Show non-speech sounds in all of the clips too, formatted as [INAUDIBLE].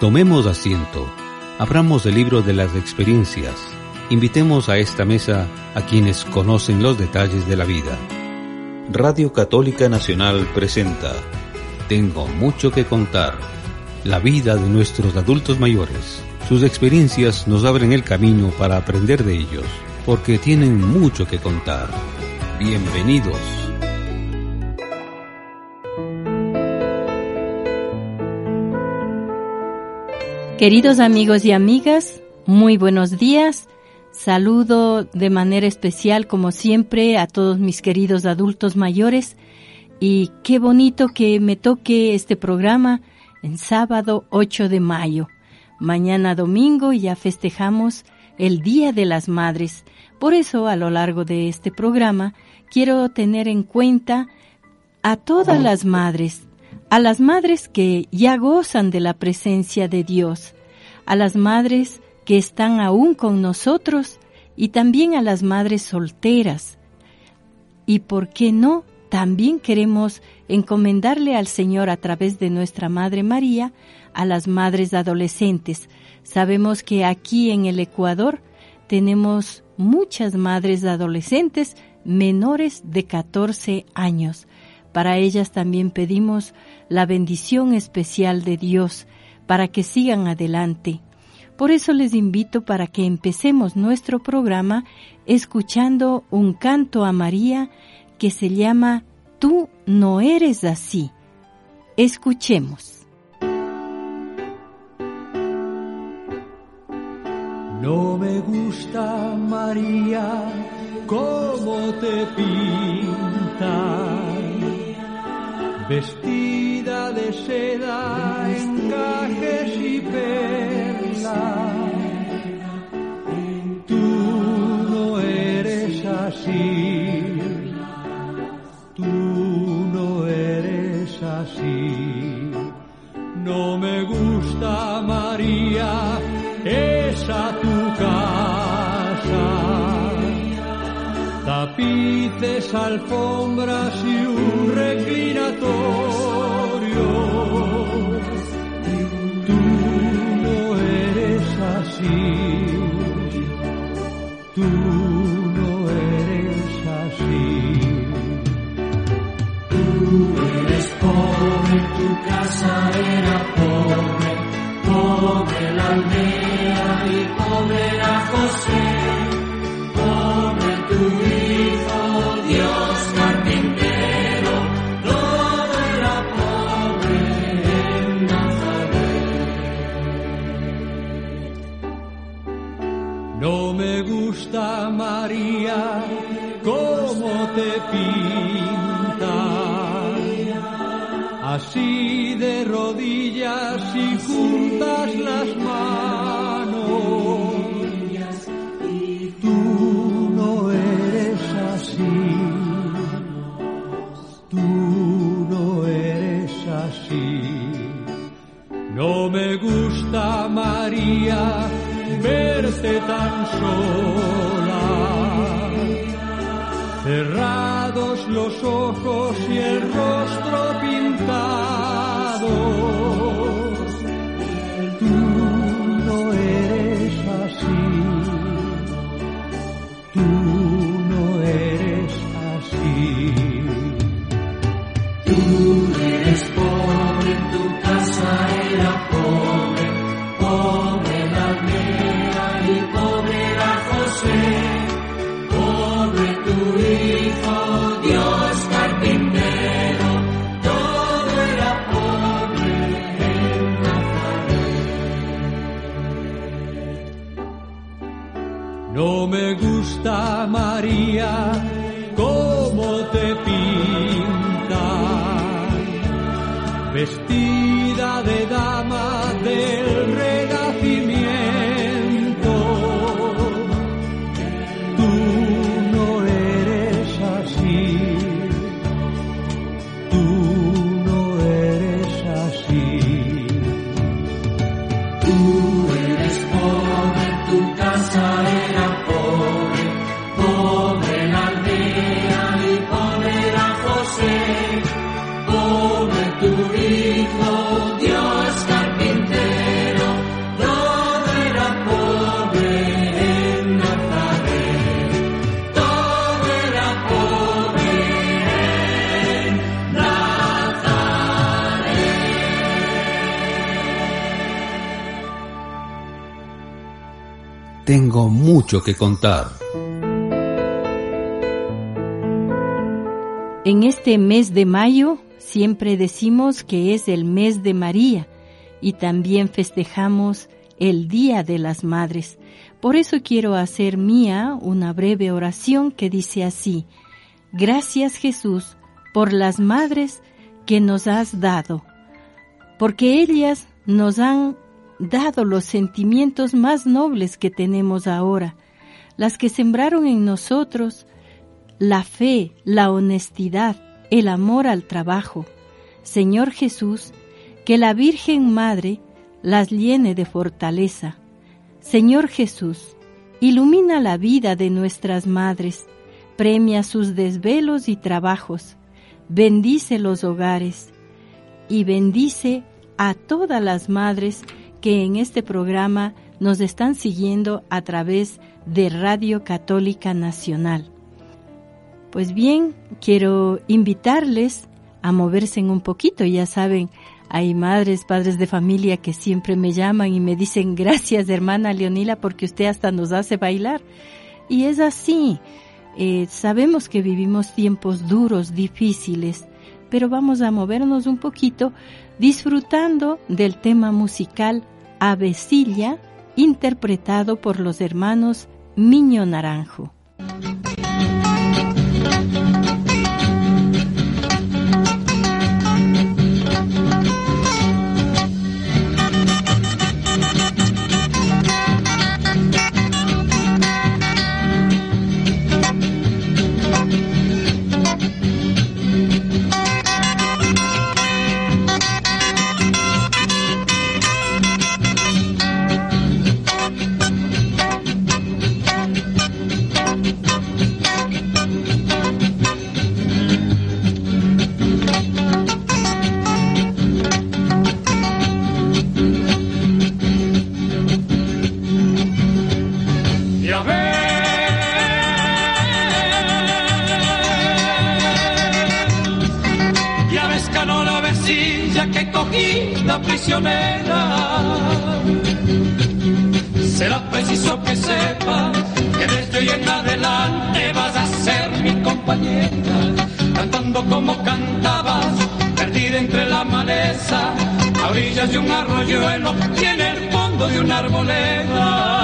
Tomemos asiento. Abramos el libro de las experiencias. Invitemos a esta mesa a quienes conocen los detalles de la vida. Radio Católica Nacional presenta Tengo mucho que contar. La vida de nuestros adultos mayores. Sus experiencias nos abren el camino para aprender de ellos, porque tienen mucho que contar. Bienvenidos. Queridos amigos y amigas, muy buenos días. Saludo de manera especial, como siempre, a todos mis queridos adultos mayores y qué bonito que me toque este programa en sábado 8 de mayo. Mañana domingo ya festejamos el Día de las Madres. Por eso, a lo largo de este programa, quiero tener en cuenta a todas las madres, a las madres que ya gozan de la presencia de Dios, a las madres que están aún con nosotros y también a las madres solteras. Y por qué no, también queremos encomendarle al Señor a través de nuestra Madre María a las madres adolescentes. Sabemos que aquí en el Ecuador tenemos muchas madres adolescentes menores de 14 años. Para ellas también pedimos la bendición especial de Dios para que sigan adelante. Por eso les invito para que empecemos nuestro programa escuchando un canto a María que se llama Tú no eres así. Escuchemos. No me gusta María cómo te pintas vestida de seda, encajes y perlas. Tú no eres así, tú no eres así. No me gusta María, esa tu casa tapices, alfombras y un reclinatorio. Tú no eres así, tú no eres así. Tú eres pobre, tu casa era pobre, pobre la aldea y pobre era José, así mucho que contar. En este mes de mayo siempre decimos que es el mes de María y también festejamos el Día de las Madres. Por eso quiero hacer mía una breve oración que dice así, Gracias Jesús por las madres que nos has dado, porque ellas nos han dado los sentimientos más nobles que tenemos ahora, las que sembraron en nosotros la fe, la honestidad, el amor al trabajo. Señor Jesús, que la Virgen Madre las llene de fortaleza. Señor Jesús, ilumina la vida de nuestras madres, premia sus desvelos y trabajos, bendice los hogares y bendice a todas las madres que en este programa nos están siguiendo a través de Radio Católica Nacional. Pues bien, quiero invitarles a moverse un poquito. Ya saben, hay madres, padres de familia que siempre me llaman y me dicen gracias hermana Leonila porque usted hasta nos hace bailar. Y es así. Eh, sabemos que vivimos tiempos duros, difíciles, pero vamos a movernos un poquito disfrutando del tema musical Avecilla, interpretado por los hermanos Miño Naranjo. a orillas de un arroyuelo y en el fondo de una arboleda.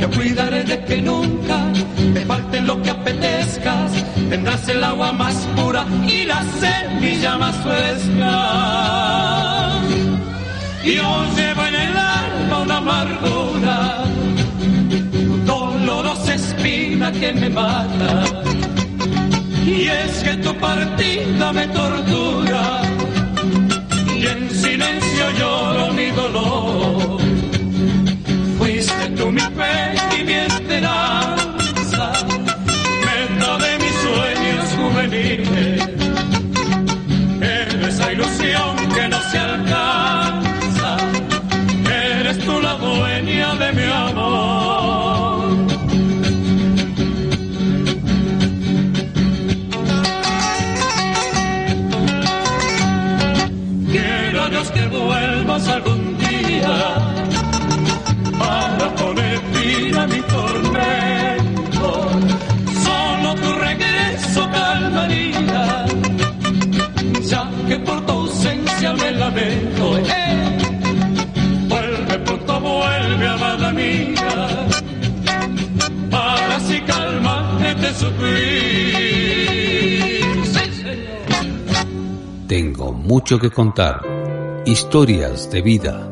Yo cuidaré de que nunca te falte lo que apetezcas. Tendrás el agua más pura y la semilla más fresca. Yo llevo en el alma una amargura, tu dolorosa espina que me mata. Y es que tu partida me tortura. Y en silencio lloro mi dolor tú mi fe y mi esperanza, meta de mis sueños juveniles, eres esa ilusión que no se alcanza, eres tú la dueña de mi amor. Quiero Dios que vuelvas algún Tengo mucho que contar. Historias de vida.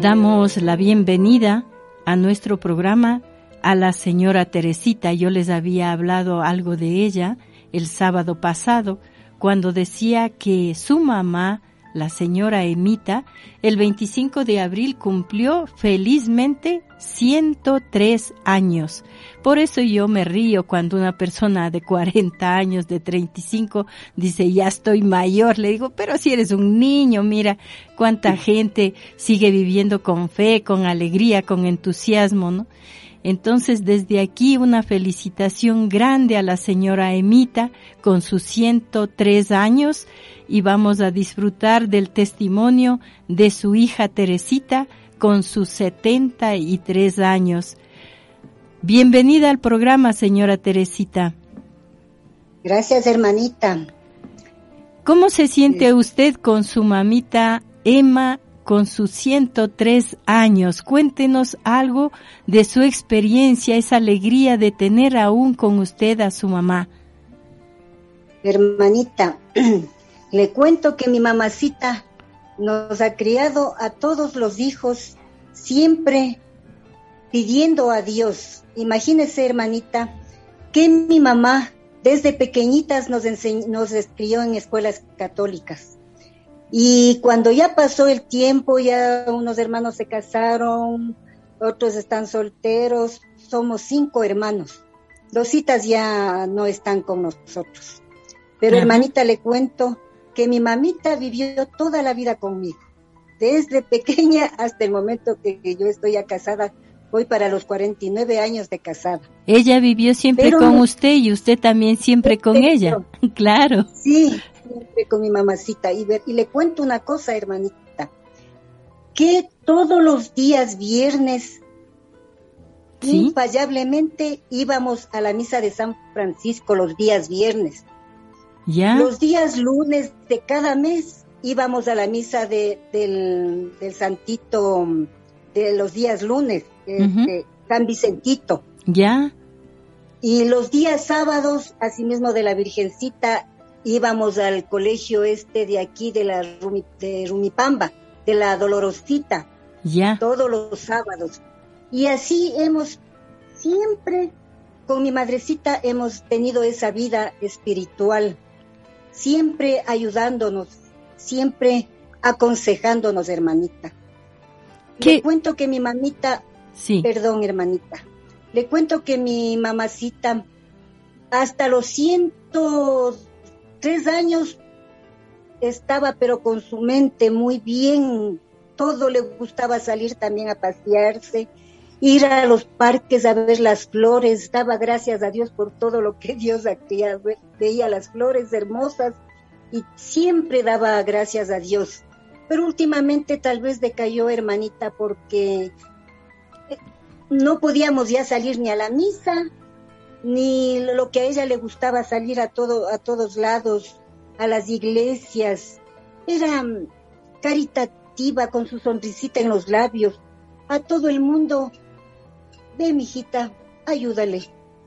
Damos la bienvenida a nuestro programa a la señora Teresita. Yo les había hablado algo de ella el sábado pasado cuando decía que su mamá la señora Emita, el 25 de abril cumplió felizmente 103 años. Por eso yo me río cuando una persona de 40 años, de 35, dice, ya estoy mayor. Le digo, pero si eres un niño, mira cuánta gente sigue viviendo con fe, con alegría, con entusiasmo, ¿no? Entonces, desde aquí una felicitación grande a la señora Emita con sus 103 años y vamos a disfrutar del testimonio de su hija Teresita con sus 73 años. Bienvenida al programa, señora Teresita. Gracias, hermanita. ¿Cómo se siente usted con su mamita Emma con sus 103 años. Cuéntenos algo de su experiencia, esa alegría de tener aún con usted a su mamá. Hermanita, [CLEARS THROAT] le cuento que mi mamacita nos ha criado a todos los hijos siempre pidiendo a Dios. Imagínese, hermanita, que mi mamá desde pequeñitas nos, nos crió en escuelas católicas y cuando ya pasó el tiempo, ya unos hermanos se casaron, otros están solteros, somos cinco hermanos. Dos citas ya no están con nosotros. Pero hermanita, le cuento que mi mamita vivió toda la vida conmigo, desde pequeña hasta el momento que yo estoy ya casada. Voy para los 49 años de casada. Ella vivió siempre con usted y usted también siempre con ella. [LAUGHS] Claro. Sí, con mi mamacita y, y le cuento una cosa, hermanita, que todos los días viernes infallablemente íbamos a la misa de San Francisco los días viernes. ¿Ya? Los días lunes de cada mes íbamos a la misa de, del, Santito de los días lunes, de San Vicentito. ¿Ya? Y los días sábados, asimismo de la Virgencita, íbamos al colegio este de aquí de la de Rumipamba, de la Dolorosita, ya. todos los sábados. Y así hemos siempre con mi madrecita hemos tenido esa vida espiritual, siempre ayudándonos, siempre aconsejándonos, hermanita. Le cuento que mi mamita, sí. perdón, hermanita, le cuento que mi mamacita hasta los cientos tres años estaba pero con su mente muy bien, todo le gustaba salir también a pasearse, ir a los parques a ver las flores, daba gracias a Dios por todo lo que Dios hacía, veía las flores hermosas y siempre daba gracias a Dios. Pero últimamente tal vez decayó hermanita porque no podíamos ya salir ni a la misa, ni lo que a ella le gustaba salir a todo a todos lados, a las iglesias. Era mm, caritativa con su sonrisita en los labios. A todo el mundo, ve mijita, ayúdale.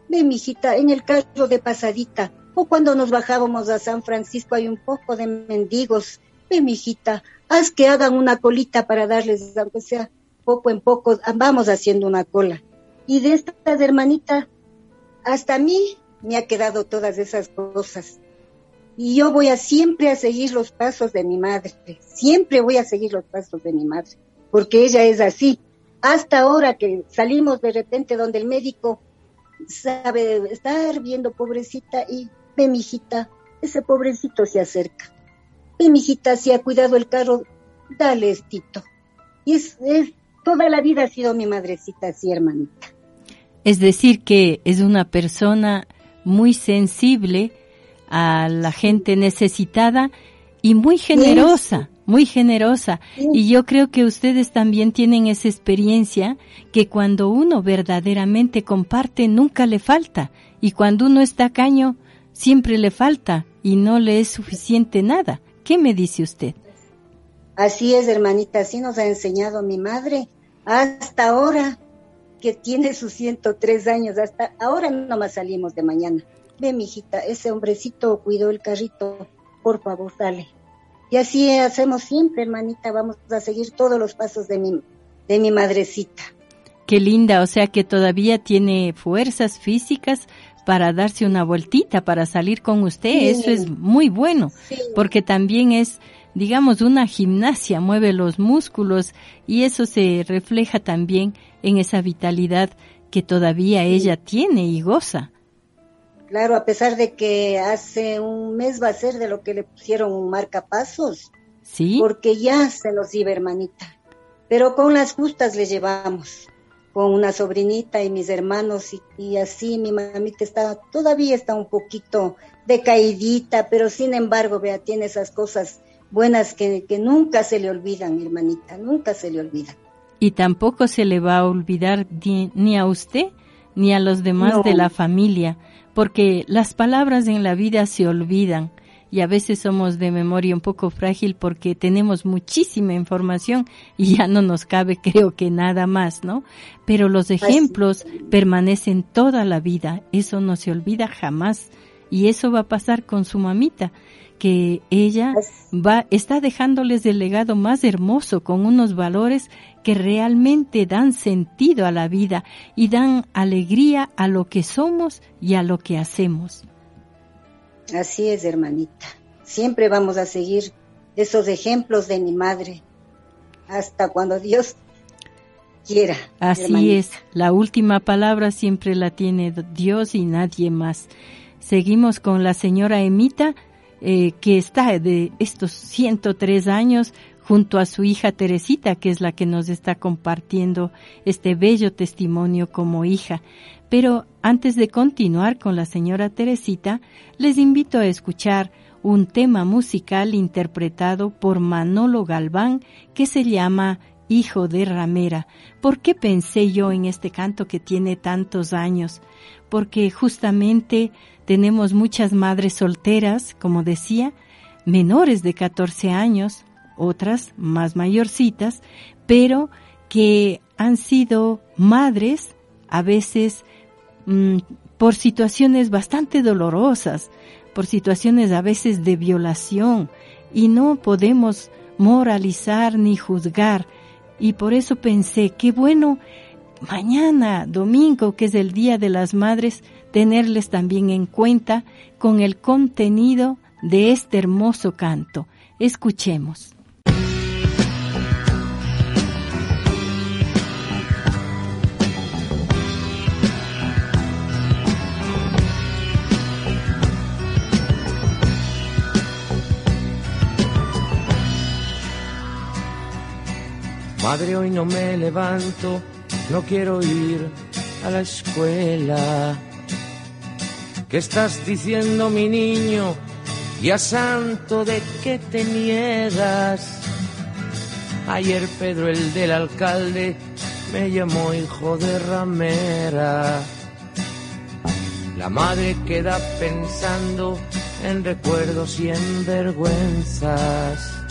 Ve mijita, en el carro de pasadita. O cuando nos bajábamos a San Francisco hay un poco de mendigos. Ve mijita, haz que hagan una colita para darles, aunque sea poco en poco, vamos haciendo una cola. Y de estas hermanitas hasta mí me ha quedado todas esas cosas. Y yo voy a siempre a seguir los pasos de mi madre, siempre voy a seguir los pasos de mi madre, porque ella es así. Hasta ahora que salimos de repente donde el médico sabe estar viendo pobrecita y ve mi hijita, ese pobrecito se acerca. Ve mi hijita, si ha cuidado el carro, dale estito. Y es, es, toda la vida ha sido mi madrecita así, hermanita. Es decir, que es una persona muy sensible a la gente necesitada y muy generosa, muy generosa. Y yo creo que ustedes también tienen esa experiencia que cuando uno verdaderamente comparte nunca le falta y cuando uno está caño siempre le falta y no le es suficiente nada. ¿Qué me dice usted? Así es, hermanita, así nos ha enseñado mi madre. Hasta ahora que tiene sus 103 años, hasta ahora nomás salimos de mañana. Ve, mijita, ese hombrecito cuidó el carrito, por favor, dale. Y así hacemos siempre, hermanita, vamos a seguir todos los pasos de mi, de mi madrecita. Qué linda, o sea que todavía tiene fuerzas físicas para darse una vueltita, para salir con usted. Eso es muy bueno, porque también es digamos, una gimnasia, mueve los músculos y eso se refleja también en esa vitalidad que todavía ella tiene y goza. Claro, a pesar de que hace un mes va a ser de lo que le pusieron un marcapasos. Sí. Porque ya se nos iba, hermanita. Pero con las justas le llevamos, con una sobrinita y mis hermanos, y, y así mi mamita está, todavía está un poquito decaidita, pero sin embargo, vea, tiene esas cosas buenas que, que nunca se le olvidan, hermanita, nunca se le olvidan. Y tampoco se le va a olvidar ni, ni a usted ni a los demás No. de la familia, porque las palabras en la vida se olvidan y a veces somos de memoria un poco frágil porque tenemos muchísima información y ya no nos cabe [LAUGHS] creo que nada más, ¿no? Pero los ejemplos permanecen toda la vida, eso no se olvida jamás y eso va a pasar con su mamita que ella va está dejándoles el legado más hermoso con unos valores que realmente dan sentido a la vida y dan alegría a lo que somos y a lo que hacemos. Así es, hermanita. Siempre vamos a seguir esos ejemplos de mi madre hasta cuando Dios quiera. Así hermanita. es, la última palabra siempre la tiene Dios y nadie más. Seguimos con la señora Emita, eh, que está de estos 103 años junto a su hija Teresita, que es la que nos está compartiendo este bello testimonio como hija. Pero antes de continuar con la señora Teresita, les invito a escuchar un tema musical interpretado por Manolo Galván que se llama Hijo de Ramera. ¿Por qué pensé yo en este canto que tiene tantos años? Porque justamente tenemos muchas madres solteras, como decía, menores de 14 años, otras más mayorcitas, pero que han sido madres a veces mm, por situaciones bastante dolorosas, por situaciones a veces de violación, y no podemos moralizar ni juzgar. Y por eso pensé, qué bueno mañana, domingo, que es el Día de las Madres, tenerles también en cuenta con el contenido de este hermoso canto. Escuchemos. Madre, hoy no me levanto, no quiero ir a la escuela. ¿Qué estás diciendo, mi niño? Ya santo, ¿de qué te niegas? Ayer Pedro, el del alcalde, me llamó hijo de ramera. La madre queda pensando en recuerdos y en vergüenzas.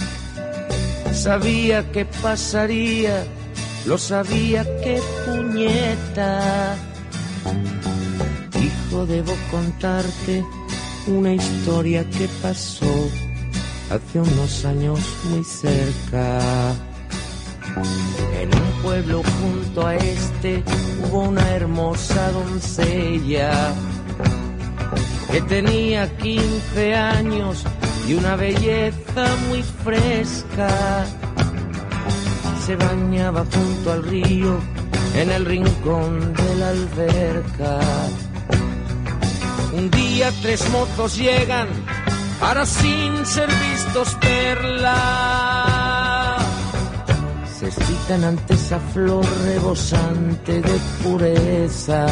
Sabía que pasaría, lo sabía que puñeta. Hijo, debo contarte una historia que pasó hace unos años muy cerca. En un pueblo junto a este hubo una hermosa doncella que tenía 15 años y una belleza muy fresca. Se bañaba junto al río en el rincón de la alberca. Un día tres mozos llegan para sin ser vistos perla. Se excitan ante esa flor rebosante de pureza.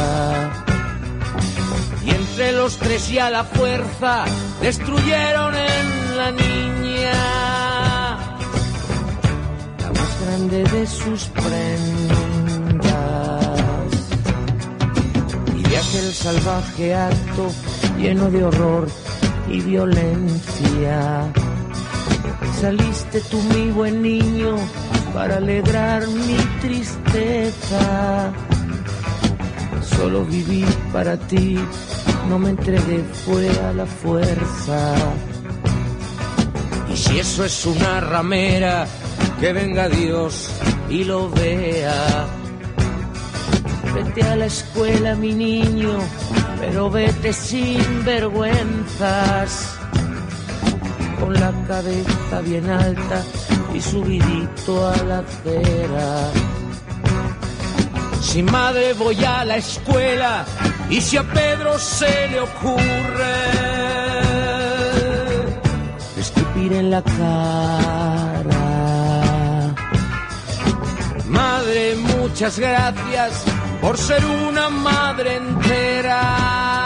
Los tres y a la fuerza destruyeron en la niña la más grande de sus prendas. Y de aquel salvaje acto lleno de horror y violencia. Saliste tú, mi buen niño, para alegrar mi tristeza. Solo viví para ti, no me entregué, fue a la fuerza. Y si eso es una ramera, que venga Dios y lo vea. Vete a la escuela, mi niño, pero vete sin vergüenzas. Con la cabeza bien alta y subidito a la acera. Si madre voy a la escuela y si a Pedro se le ocurre escupir en la cara. Madre, muchas gracias por ser una madre entera.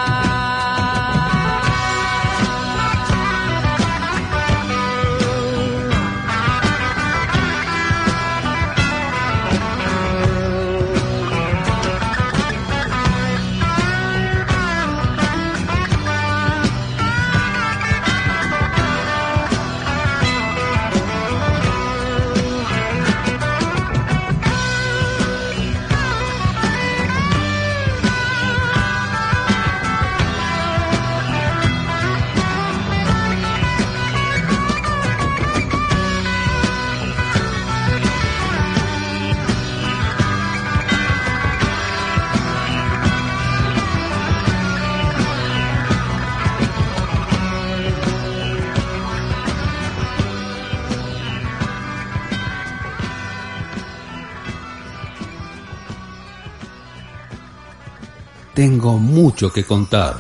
Tengo mucho que contar.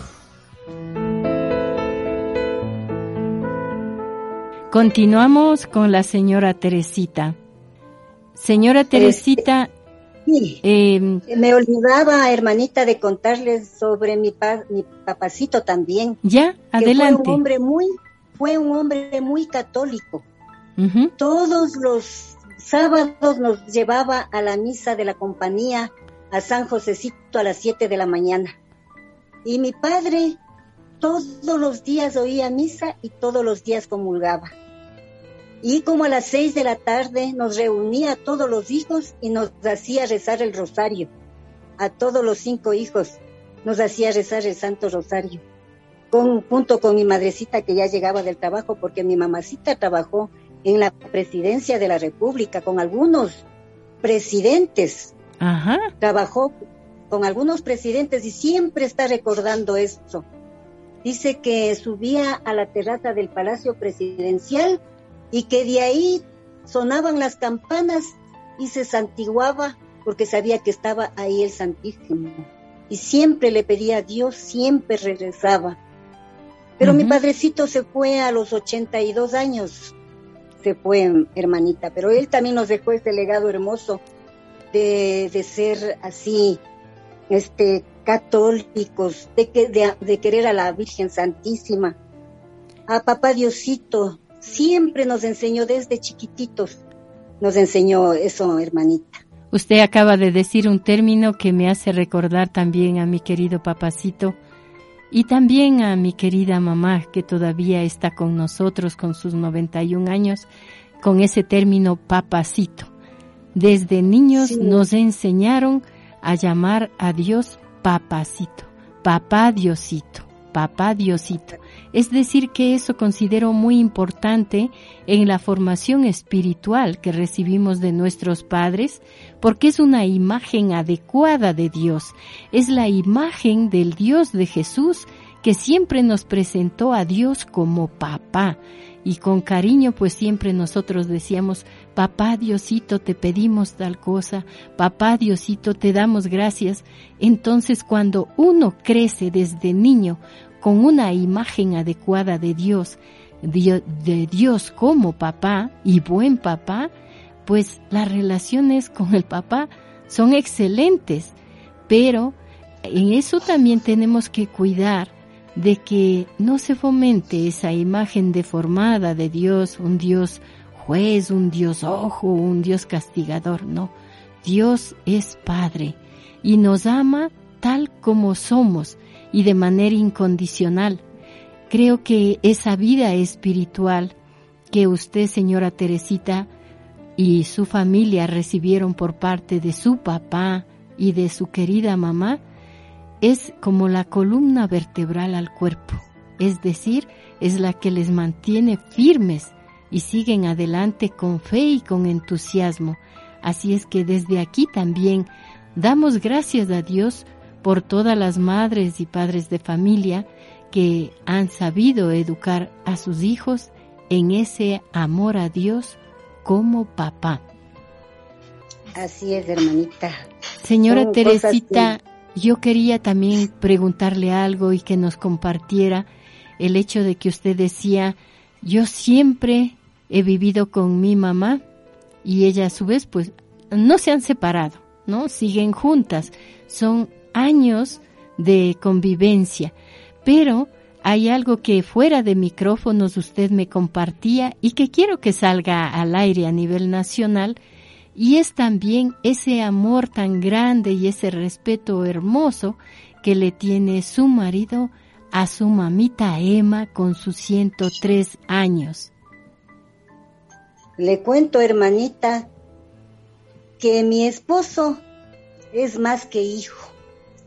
Continuamos con la señora Teresita. Señora Teresita, Sí, eh, me olvidaba, hermanita, de contarles sobre mi, pa- mi papacito también. ya, que adelante. Fue un hombre muy, fue un hombre muy católico. Todos los sábados nos llevaba a la misa de la compañía a San Josecito a las 7 de la mañana. Y mi padre todos los días oía misa y todos los días comulgaba. Y como a las 6 de la tarde nos reunía a todos los hijos y nos hacía rezar el rosario. A todos los cinco hijos nos hacía rezar el Santo Rosario. Junto con mi madrecita que ya llegaba del trabajo, porque mi mamacita trabajó en la presidencia de la República con algunos presidentes Ajá, trabajó con algunos presidentes y siempre está recordando esto. Dice que subía a la terraza del Palacio Presidencial y que de ahí sonaban las campanas y se santiguaba porque sabía que estaba ahí el Santísimo. Y siempre le pedía a Dios, siempre regresaba. Pero mi padrecito se fue a los 82 años, se fue, hermanita, pero él también nos dejó este legado hermoso de, ser así, este, católicos, de, que, de, de querer a la Virgen Santísima. A papá Diosito siempre nos enseñó desde chiquititos, nos enseñó eso, hermanita. usted acaba de decir un término que me hace recordar también a mi querido papacito y también a mi querida mamá que todavía está con nosotros con sus 91 años con ese término papacito. Desde niños Sí. nos enseñaron a llamar a Dios papacito, papá Diosito, papá Diosito. Es decir, que eso considero muy importante en la formación espiritual que recibimos de nuestros padres, porque es una imagen adecuada de Dios, es la imagen del Dios de Jesús que siempre nos presentó a Dios como papá. Y con cariño pues siempre nosotros decíamos, papá Diosito te pedimos tal cosa, papá Diosito te damos gracias. Entonces cuando uno crece desde niño con una imagen adecuada de Dios, Dio- de Dios como papá y buen papá, pues las relaciones con el papá son excelentes, pero en eso también tenemos que cuidar de que no se fomente esa imagen deformada de Dios, un Dios juez, un Dios ojo, un Dios castigador, no. Dios es Padre y nos ama tal como somos y de manera incondicional. Creo que esa vida espiritual que usted, señora Teresita, y su familia recibieron por parte de su papá y de su querida mamá, es como la columna vertebral al cuerpo, es decir, es la que les mantiene firmes y siguen adelante con fe y con entusiasmo. Así es que desde aquí también damos gracias a Dios por todas las madres y padres de familia que han sabido educar a sus hijos en ese amor a Dios como papá. Así es, hermanita. Señora Teresita, yo quería también preguntarle algo y que nos compartiera el hecho de que usted decía, yo siempre he vivido con mi mamá y ella a su vez pues no se han separado, ¿no? Siguen juntas. Son años de convivencia, pero hay algo que fuera de micrófonos usted me compartía y que quiero que salga al aire a nivel nacional y es también ese amor tan grande y ese respeto hermoso que le tiene su marido a su mamita Emma con sus 103 años. Le cuento, hermanita, que mi esposo es más que hijo.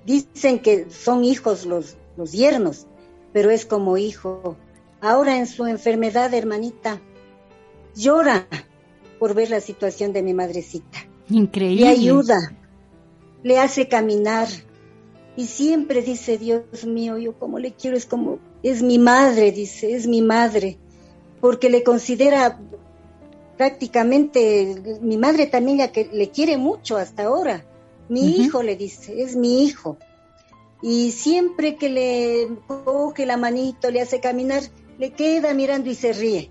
Dicen que son hijos los, los yernos, pero es como hijo. Ahora en su enfermedad, hermanita, llora por ver la situación de mi madrecita. Increíble. Le ayuda, le hace caminar. Y siempre dice, Dios mío, yo como le quiero, es como, es mi madre, dice, es mi madre. Porque le considera prácticamente, mi madre también la que le quiere mucho hasta ahora. Mi hijo le dice, es mi hijo. Y siempre que le coge la manito, le hace caminar, le queda mirando y se ríe.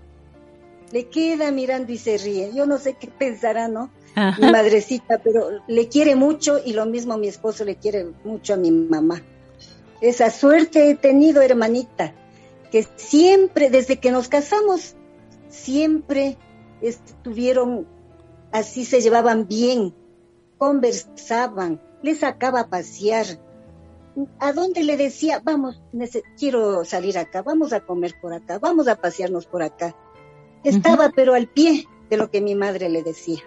Le queda mirando y se ríe. Yo no sé qué pensará, ¿no? Mi madrecita, pero le quiere mucho y lo mismo mi esposo le quiere mucho a mi mamá. Esa suerte he tenido, hermanita, que siempre, desde que nos casamos, siempre estuvieron así, se llevaban bien, conversaban, le sacaba a pasear. ¿A dónde le decía, vamos, quiero salir acá, vamos a comer por acá, vamos a pasearnos por acá? Estaba pero al pie de lo que mi madre le decía.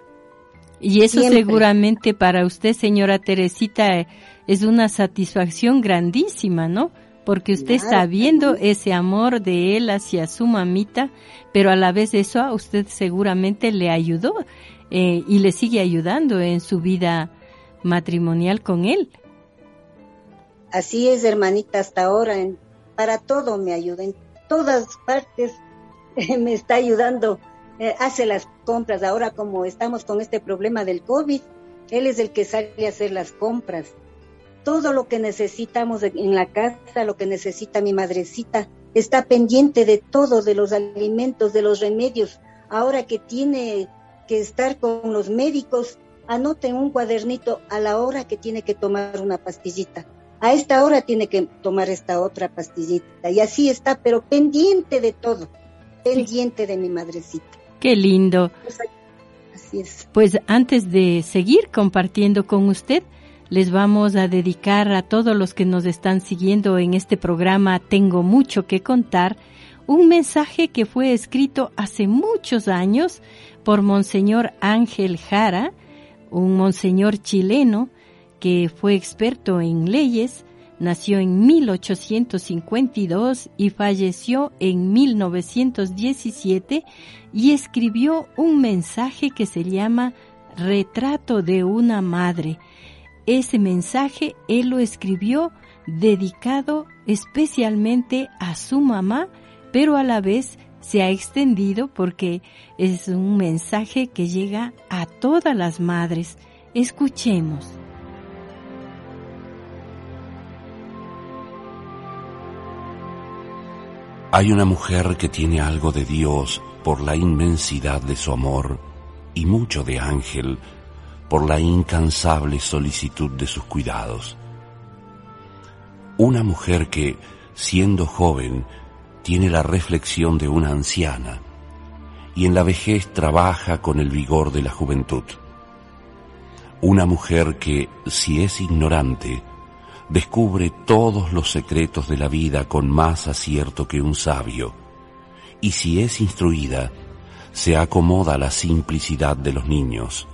Y eso Siempre. seguramente para usted, señora Teresita, es una satisfacción grandísima, ¿no? Porque usted está viendo ese amor de él hacia su mamita, pero a la vez eso a usted seguramente le ayudó eh, y le sigue ayudando en su vida matrimonial con él. Así es, hermanita, hasta ahora, en- para todo me ayuda, en todas partes [LAUGHS] me está ayudando, eh, hace las compras, ahora como estamos con este problema del COVID, él es el que sale a hacer las compras. Todo lo que necesitamos en- la casa, lo que necesita mi madrecita, está pendiente de todo, de los alimentos, de los remedios. Ahora que tiene que estar con los médicos, anote en un cuadernito a la hora que tiene que tomar una pastillita a esta hora tiene que tomar esta otra pastillita. Y así está, pero pendiente de todo, pendiente de mi madrecita. Qué lindo. Así es. Pues antes de seguir compartiendo con usted, les vamos a dedicar a todos los que nos están siguiendo en este programa Tengo mucho que contar, un mensaje que fue escrito hace muchos años por Monseñor Ángel Jara, un monseñor chileno que fue experto en leyes, nació en 1852 y falleció en 1917 y escribió un mensaje que se llama Retrato de una Madre. Ese mensaje él lo escribió dedicado especialmente a su mamá, pero a la vez se ha extendido porque es un mensaje que llega a todas las madres. Escuchemos. Hay una mujer que tiene algo de Dios por la inmensidad de su amor y mucho de ángel por la incansable solicitud de sus cuidados. Una mujer que, siendo joven, tiene la reflexión de una anciana y en la vejez trabaja con el vigor de la juventud. Una mujer que, si es ignorante, descubre todos los secretos de la vida con más acierto que un sabio, y si es instruida, se acomoda a la simplicidad de los niños.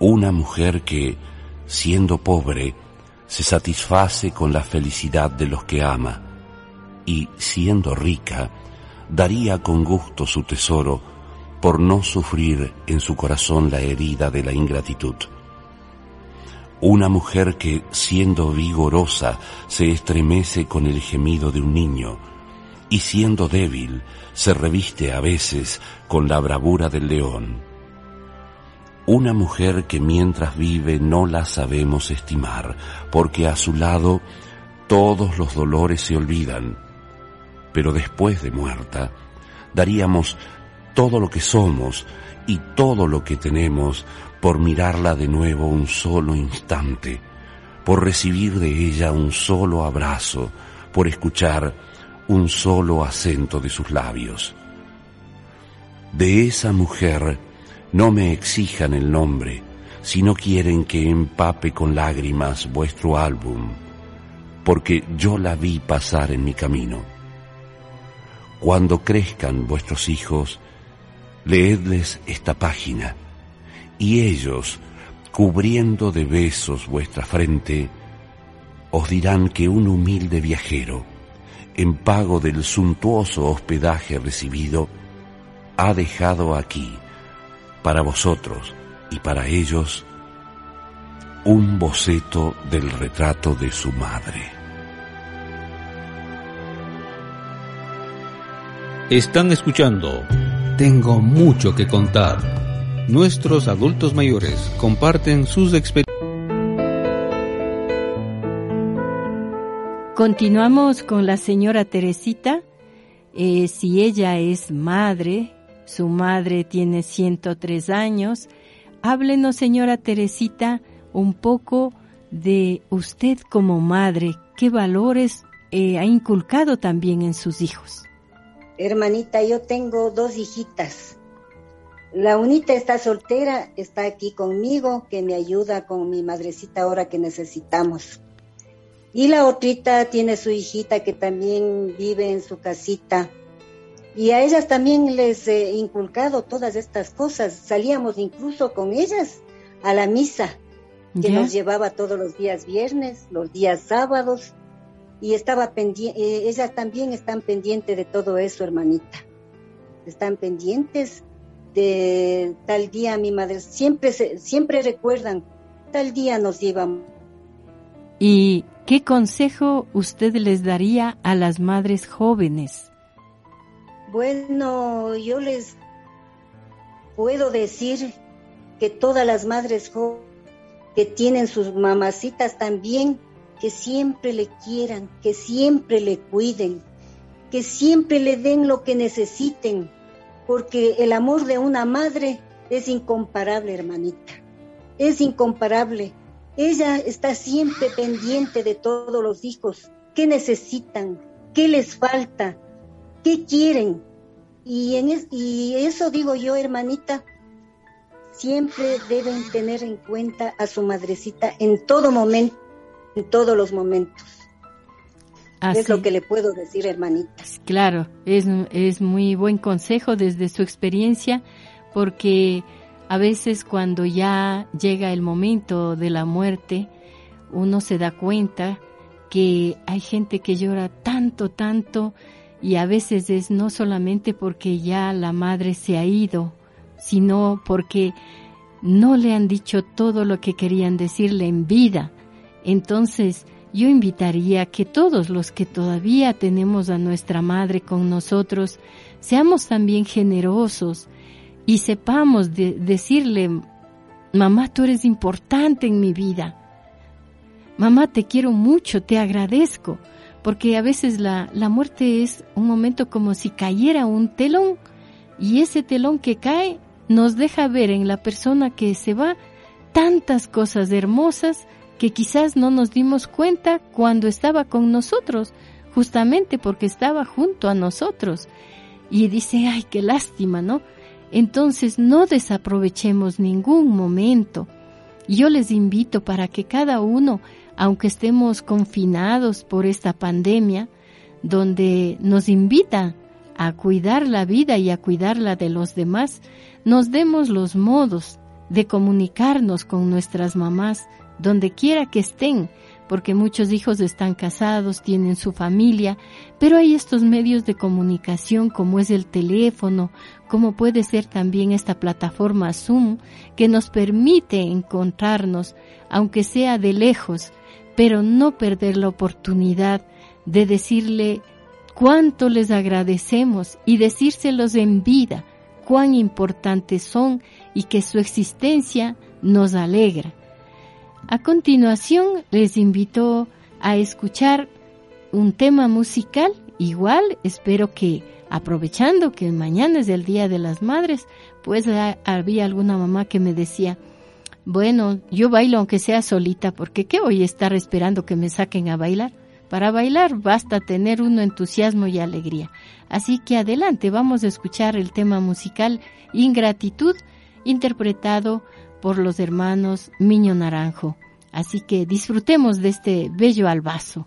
Una mujer que, siendo pobre, se satisface con la felicidad de los que ama, y siendo rica, daría con gusto su tesoro por no sufrir en su corazón la herida de la ingratitud. Una mujer que, siendo vigorosa, se estremece con el gemido de un niño, y siendo débil, se reviste a veces con la bravura del león. Una mujer que mientras vive no la sabemos estimar, porque a su lado todos los dolores se olvidan, pero después de muerta, daríamos todo lo que somos y todo lo que tenemos por mirarla de nuevo un solo instante, por recibir de ella un solo abrazo, por escuchar un solo acento de sus labios. De esa mujer no me exijan el nombre, si no quieren que empape con lágrimas vuestro álbum, porque yo la vi pasar en mi camino. Cuando crezcan vuestros hijos, leedles esta página, y ellos, cubriendo de besos vuestra frente, os dirán que un humilde viajero, en pago del suntuoso hospedaje recibido, ha dejado aquí, para vosotros y para ellos, un boceto del retrato de su madre. Están escuchando Tengo mucho que contar. Nuestros adultos mayores comparten sus experiencias. Continuamos con la señora Teresita. Eh, si ella es madre, su madre tiene 103 años. Háblenos, señora Teresita, un poco de usted como madre. ¿Qué valores eh, ha inculcado también en sus hijos? Hermanita, yo tengo dos hijitas. La unita está soltera, está aquí conmigo, que me ayuda con mi madrecita ahora que necesitamos. Y la otrita tiene su hijita que también vive en su casita. Y a ellas también les he inculcado todas estas cosas. Salíamos incluso con ellas a la misa, que nos llevaba todos los días viernes, los días sábados y estaba pendiente, eh, ellas también están pendientes de todo eso, hermanita. Están pendientes de tal día mi madre, siempre, siempre recuerdan, tal día nos llevamos. ¿Y qué consejo usted les daría a las madres jóvenes? Bueno, yo les puedo decir que todas las madres jóvenes que tienen sus mamacitas también que siempre le quieran, que siempre le cuiden, que siempre le den lo que necesiten, porque el amor de una madre es incomparable, hermanita, es incomparable. Ella está siempre pendiente de todos los hijos, qué necesitan, qué les falta, qué quieren. Y, en eso digo yo, hermanita, siempre deben tener en cuenta a su madrecita en todo momento en todos los momentos. Es lo que le puedo decir, hermanita. Claro, es, es muy buen consejo desde su experiencia, porque a veces cuando ya llega el momento de la muerte, uno se da cuenta que hay gente que llora tanto, tanto, y a veces es no solamente porque ya la madre se ha ido, sino porque no le han dicho todo lo que querían decirle en vida. Entonces, yo invitaría que todos los que todavía tenemos a nuestra madre con nosotros, seamos también generosos y sepamos decirle, mamá, tú eres importante en mi vida. Mamá, te quiero mucho, te agradezco, porque a veces la, la muerte es un momento como si cayera un telón y ese telón que cae nos deja ver en la persona que se va tantas cosas hermosas que quizás no nos dimos cuenta cuando estaba con nosotros, justamente porque estaba junto a nosotros. Y dice, ay, qué lástima, ¿no? Entonces no desaprovechemos ningún momento. Yo les invito para que cada uno, aunque estemos confinados por esta pandemia, donde nos invita a cuidar la vida y a cuidarla de los demás, nos demos los modos de comunicarnos con nuestras mamás, donde quiera que estén, porque muchos hijos están casados, tienen su familia, pero hay estos medios de comunicación como es el teléfono, como puede ser también esta plataforma Zoom, que nos permite encontrarnos, aunque sea de lejos, pero no perder la oportunidad de decirle cuánto les agradecemos y decírselos en vida cuán importantes son y que su existencia nos alegra. A continuación les invito a escuchar un tema musical, igual espero que aprovechando que mañana es el Día de las Madres, pues había alguna mamá que me decía, bueno, yo bailo aunque sea solita, porque ¿qué voy a estar esperando que me saquen a bailar? Para bailar basta tener uno entusiasmo y alegría. Así que adelante, vamos a escuchar el tema musical Ingratitud, interpretado los hermanos Miño Naranjo. Así que disfrutemos de este bello albazo.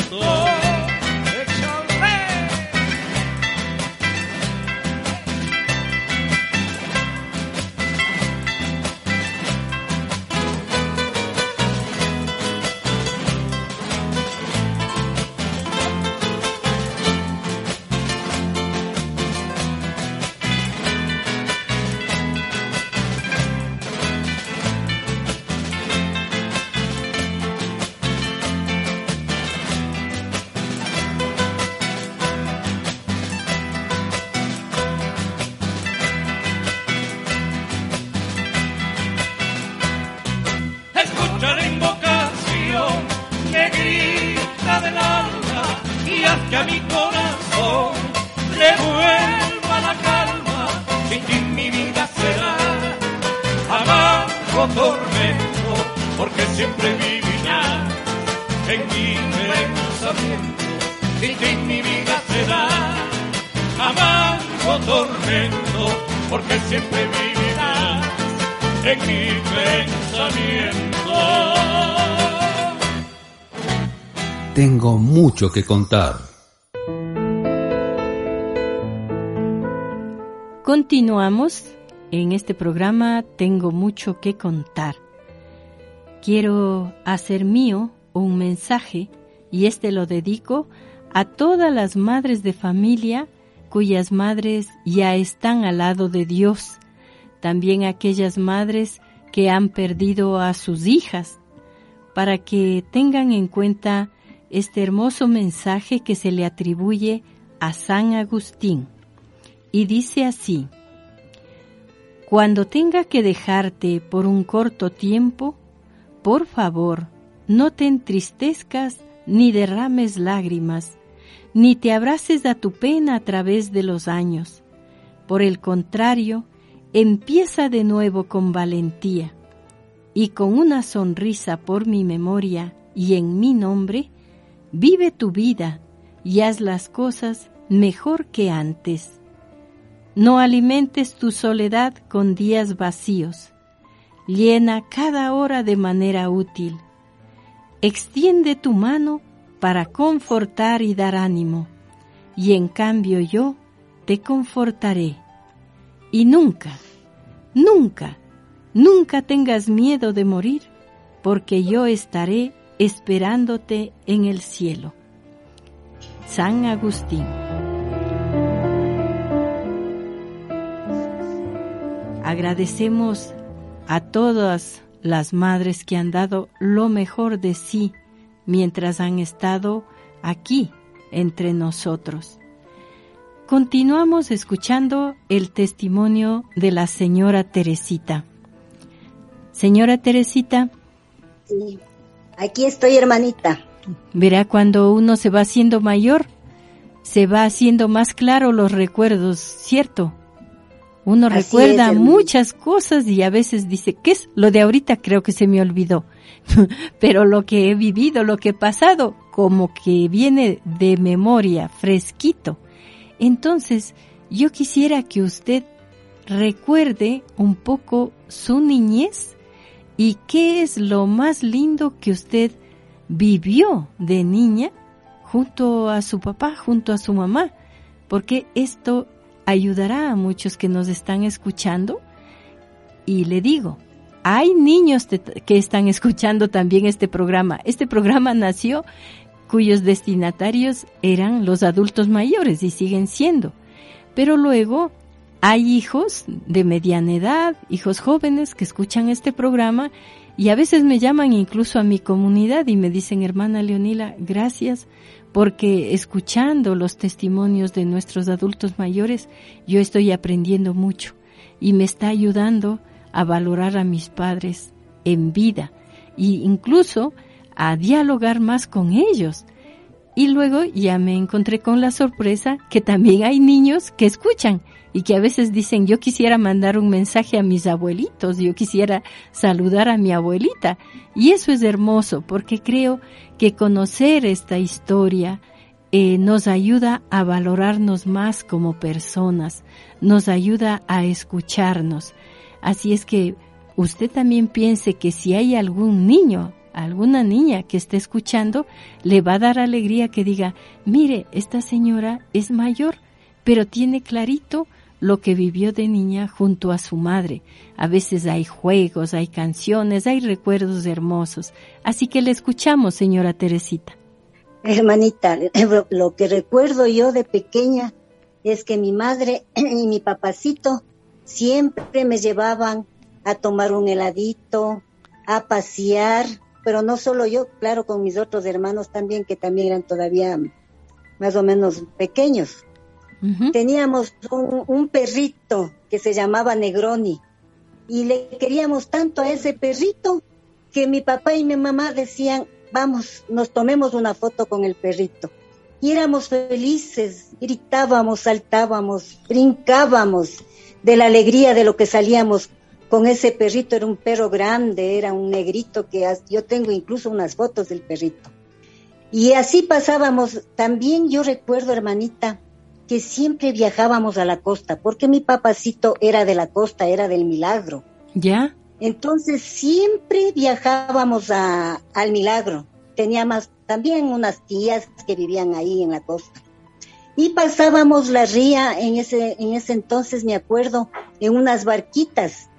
contar. Continuamos. En este programa tengo mucho que contar. Quiero hacer mío un mensaje y este lo dedico a todas las madres de familia cuyas madres ya están al lado de Dios, también aquellas madres que han perdido a sus hijas, para que tengan en cuenta este hermoso mensaje que se le atribuye a San Agustín. Y dice así, Cuando tenga que dejarte por un corto tiempo, por favor, no te entristezcas ni derrames lágrimas, ni te abraces a tu pena a través de los años. Por el contrario, empieza de nuevo con valentía, y con una sonrisa por mi memoria y en mi nombre, Vive tu vida y haz las cosas mejor que antes. No alimentes tu soledad con días vacíos. Llena cada hora de manera útil. Extiende tu mano para confortar y dar ánimo, y en cambio yo te confortaré. Y nunca, nunca, nunca tengas miedo de morir, porque yo estaré esperándote en el cielo. San Agustín. Agradecemos a todas las madres que han dado lo mejor de sí mientras han estado aquí entre nosotros. Continuamos escuchando el testimonio de la señora Teresita. Señora Teresita. Sí, aquí estoy hermanita. Verá cuando uno se va haciendo mayor, se va haciendo más claro los recuerdos, ¿cierto? Uno recuerda muchas cosas y a veces dice, ¿qué es? Lo de ahorita creo que se me olvidó. [LAUGHS] Pero lo que he vivido, lo que he pasado, como que viene de memoria, fresquito. Entonces, yo quisiera que usted recuerde un poco su niñez y qué es lo más lindo que usted vivió de niña junto a su papá, junto a su mamá, porque esto ayudará a muchos que nos están escuchando. Y le digo, hay niños que están escuchando también este programa. Este programa nació cuyos destinatarios eran los adultos mayores y siguen siendo. Pero luego hay hijos de mediana edad, hijos jóvenes que escuchan este programa y a veces me llaman incluso a mi comunidad y me dicen, hermana Leonila, gracias porque escuchando los testimonios de nuestros adultos mayores, yo estoy aprendiendo mucho y me está ayudando a valorar a mis padres en vida e incluso a dialogar más con ellos. Y luego ya me encontré con la sorpresa que también hay niños que escuchan y que a veces dicen yo quisiera mandar un mensaje a mis abuelitos, yo quisiera saludar a mi abuelita. Y eso es hermoso porque creo que conocer esta historia eh, nos ayuda a valorarnos más como personas, nos ayuda a escucharnos. Así es que usted también piense que si hay algún niño, alguna niña que esté escuchando, le va a dar alegría que diga, mire, esta señora es mayor, pero tiene clarito lo que vivió de niña junto a su madre. A veces hay juegos, hay canciones, hay recuerdos hermosos. Así que le escuchamos, señora Teresita. Hermanita, lo que recuerdo yo de pequeña es que mi madre y mi papacito siempre me llevaban a tomar un heladito, a pasear, pero no solo yo, claro, con mis otros hermanos también, que también eran todavía más o menos pequeños. Teníamos un, perrito que se llamaba Negroni y le queríamos tanto a ese perrito que mi papá y mi mamá decían, vamos, nos tomemos una foto con el perrito. Y éramos felices, gritábamos, saltábamos, brincábamos de la alegría de lo que salíamos con ese perrito. Era un perro grande, era un negrito que yo tengo incluso unas fotos del perrito. Y así pasábamos. También yo recuerdo, hermanita, que siempre viajábamos a la costa, porque mi papacito era de la costa, era del milagro. ¿Ya? Entonces siempre viajábamos a, al milagro. Teníamos también unas tías que vivían ahí en la costa. Y pasábamos la ría en ese, en ese entonces, me acuerdo, en unas barquitas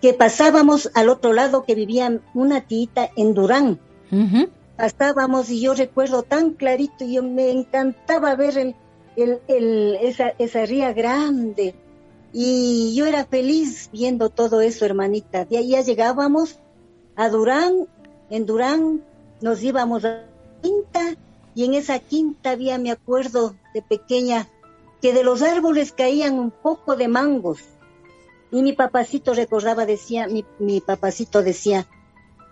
que pasábamos al otro lado que vivía una tita en Durán. Pasábamos y yo recuerdo tan clarito, y yo me encantaba ver el, el, esa, esa ría grande. Y yo era feliz viendo todo eso, hermanita. De ahí ya llegábamos a Durán, en Durán nos íbamos a la quinta y en esa quinta había, me acuerdo de pequeña, que de los árboles caían un poco de mangos. Y mi papacito recordaba, decía, mi, mi papacito decía,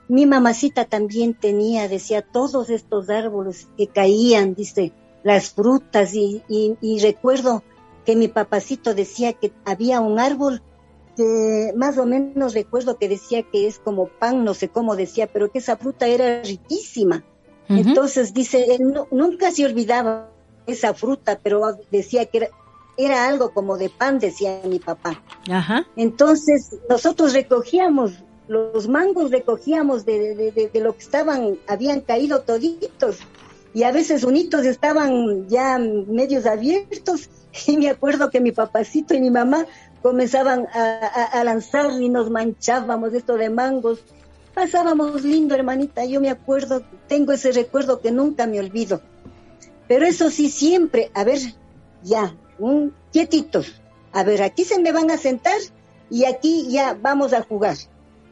mi mamacita también tenía, decía, todos estos árboles que caían, dice, las frutas y, y, recuerdo que mi papacito decía que había un árbol que más o menos recuerdo que decía que es como pan, no sé cómo decía, pero que esa fruta era riquísima. Entonces dice, nunca se olvidaba esa fruta, pero decía que era, era, algo como de pan, decía mi papá. Ajá. Entonces nosotros recogíamos los mangos, recogíamos de, de, de, de, lo que estaban, habían caído toditos y a veces unitos estaban ya medios abiertos [LAUGHS] y me acuerdo que mi papacito y mi mamá comenzaban a, lanzar y nos manchábamos esto de mangos. Pasábamos lindo, hermanita. Yo me acuerdo, tengo ese recuerdo que nunca me olvido. Pero eso sí, siempre, a ver, ya, un, quietitos. A ver, aquí se me van a sentar y aquí ya vamos a jugar.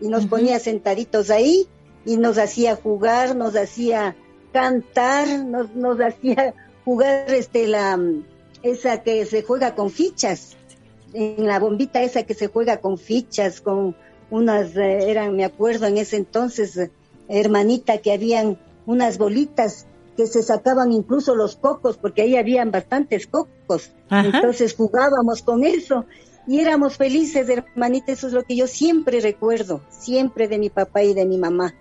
Y nos ponía sentaditos ahí y nos hacía jugar, nos hacía cantar, nos, nos hacía jugar este la esa que se juega con fichas, en la bombita esa que se juega con fichas, con unas, eh, eran, me acuerdo en ese entonces, hermanita, que habían unas bolitas que se sacaban incluso los cocos, porque ahí habían bastantes cocos. Entonces jugábamos con eso y éramos felices, hermanita, eso es lo que yo siempre recuerdo, siempre de mi papá y de mi mamá.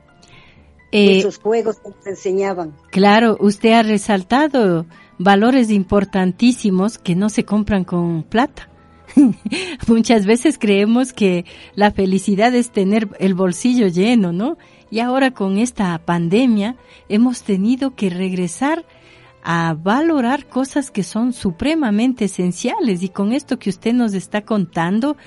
Eh, esos juegos que nos enseñaban. Claro, usted ha resaltado valores importantísimos que no se compran con plata. [LAUGHS] Muchas veces creemos que la felicidad es tener el bolsillo lleno, ¿no? Y ahora con esta pandemia hemos tenido que regresar a valorar cosas que son supremamente esenciales. Y con esto que usted nos está contando,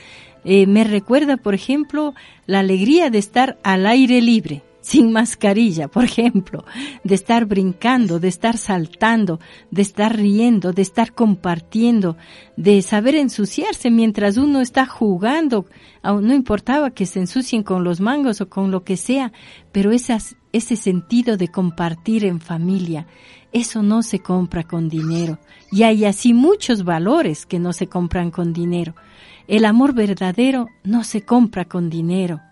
eh, me recuerda, por ejemplo, la alegría de estar al aire libre sin mascarilla, por ejemplo, de estar brincando, de estar saltando, de estar riendo, de estar compartiendo, de saber ensuciarse mientras uno está jugando, no importaba que se ensucien con los mangos o con lo que sea, pero ese sentido de compartir en familia, eso no se compra con dinero. Y hay así muchos valores que no se compran con dinero. El amor verdadero no se compra con dinero.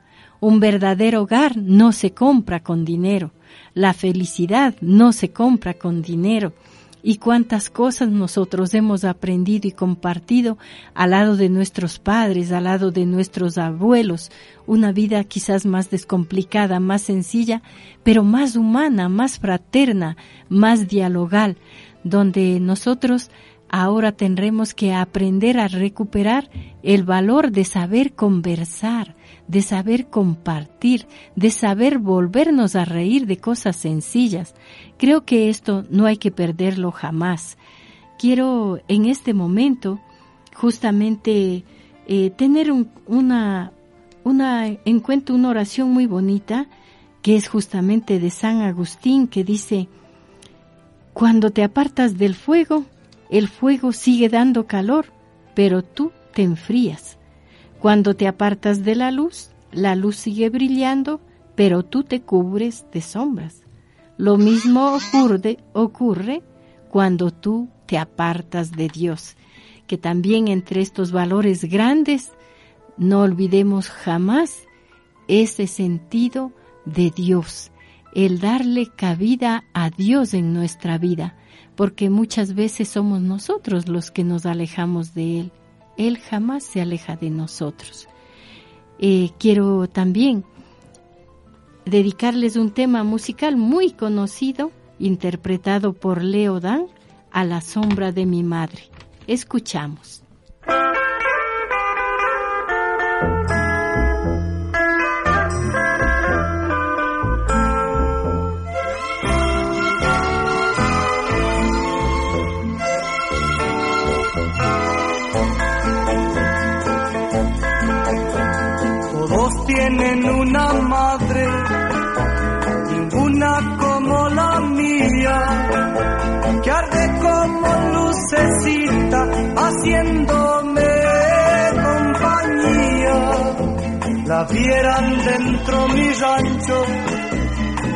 Un verdadero hogar no se compra con dinero. La felicidad no se compra con dinero. Y cuántas cosas nosotros hemos aprendido y compartido al lado de nuestros padres, al lado de nuestros abuelos. Una vida quizás más descomplicada, más sencilla, pero más humana, más fraterna, más dialogal, donde nosotros ahora tendremos que aprender a recuperar el valor de saber conversar, de saber compartir, de saber volvernos a reír de cosas sencillas. Creo que esto no hay que perderlo jamás. Quiero en este momento justamente eh, tener una, una encuentro, una oración muy bonita que es justamente de San Agustín que dice, cuando te apartas del fuego, el fuego sigue dando calor, pero tú te enfrías. Cuando te apartas de la luz, la luz sigue brillando, pero tú te cubres de sombras. Lo mismo ocurre, cuando tú te apartas de Dios, que también entre estos valores grandes no olvidemos jamás ese sentido de Dios, el darle cabida a Dios en nuestra vida, porque muchas veces somos nosotros los que nos alejamos de Él. Él jamás se aleja de nosotros. Eh, quiero también dedicarles un tema musical muy conocido, interpretado por Leo Dan, A la sombra de mi madre. Escuchamos. Tienen una madre, ninguna como la mía, que arde como lucecita, haciéndome compañía. La vieran dentro mi rancho,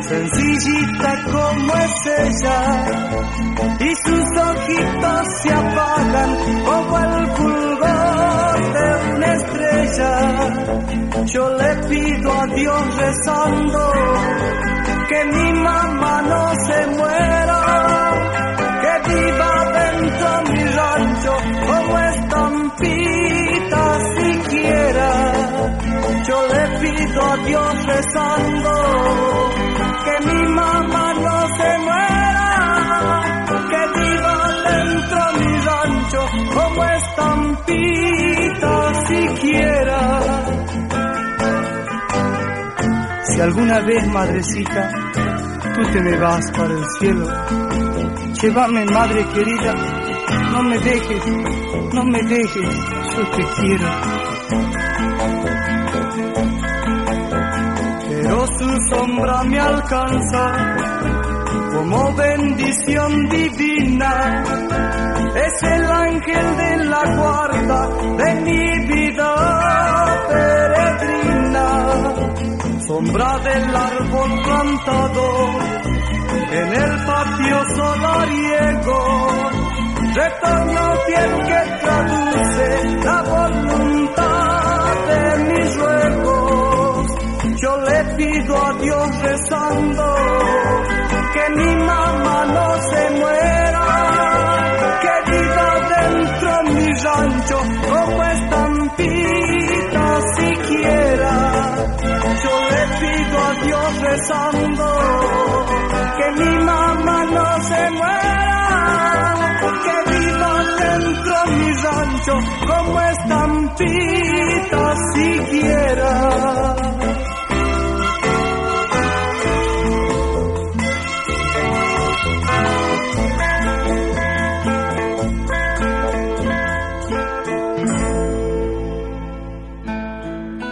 sencillita como es ella, y sus ojitos se apagan como el fulgor de una estrella. Yo le pido a Dios rezando que mi mamá no se muera, que viva dentro mi rancho le pido a Dios rezando que mi mamá no se muera, que viva dentro mi rancho como estampita siquiera. Si alguna vez, madrecita, tú te me vas para el cielo, llévame, madre querida, no me dejes, no me dejes tanto te quiero. Su sombra me alcanza como bendición divina. Es el ángel de la guarda de mi vida peregrina. Sombra del árbol plantado en el patio solariego retorno fiel que traduce siquiera.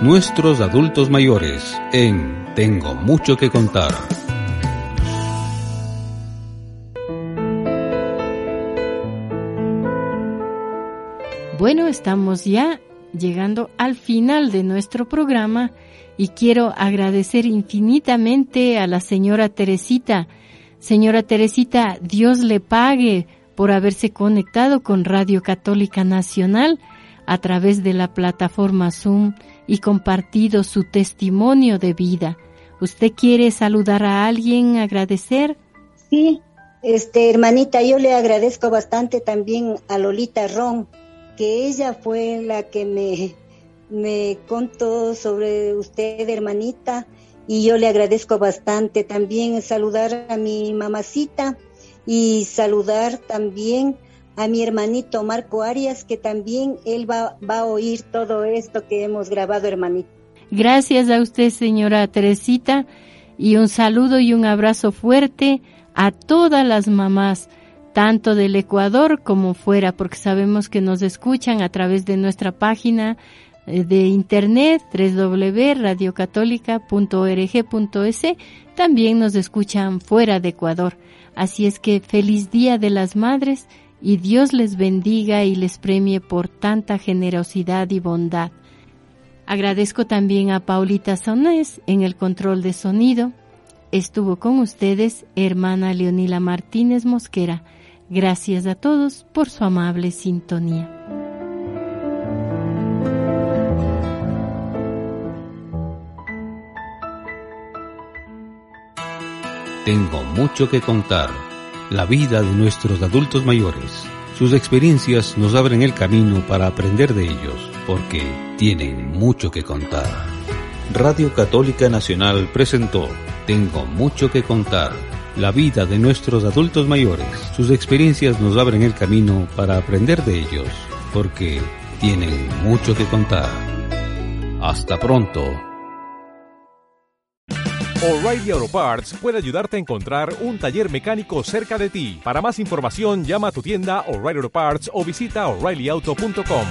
Nuestros adultos mayores en Tengo mucho que contar. Bueno, estamos ya llegando al final de nuestro programa y quiero agradecer infinitamente a la señora Teresita. Señora Teresita, Dios le pague por haberse conectado con Radio Católica Nacional a través de la plataforma Zoom y compartido su testimonio de vida. ¿Usted quiere saludar a alguien, agradecer? Sí, este hermanita, yo le agradezco bastante también a Lolita Ron que ella fue la que me, me contó sobre usted, hermanita, y yo le agradezco bastante también saludar a mi mamacita y saludar también a mi hermanito Marco Arias, que también él va, va a oír todo esto que hemos grabado, hermanito. Gracias a usted, señora Teresita, y un saludo y un abrazo fuerte a todas las mamás tanto del Ecuador como fuera, porque sabemos que nos escuchan a través de nuestra página eh, de internet www.radiocatólica.org.es. También nos escuchan fuera de Ecuador. Así es que feliz Día de las Madres y Dios les bendiga y les premie por tanta generosidad y bondad. Agradezco también a Paulita Sonés en el control de sonido. Estuvo con ustedes hermana Leonila Martínez Mosquera. Gracias a todos por su amable sintonía. Tengo mucho que contar. La vida de nuestros adultos mayores. Sus experiencias nos abren el camino para aprender de ellos, porque tienen mucho que contar. Radio Católica Nacional presentó Tengo mucho que contar la vida de nuestros adultos mayores. Sus experiencias nos abren el camino para aprender de ellos, porque tienen mucho que contar. Hasta pronto. O'Reilly Auto Parts puede ayudarte a encontrar un taller mecánico cerca de ti. Para más información, llama a tu tienda O'Reilly Auto Parts o visita oreillyauto.com.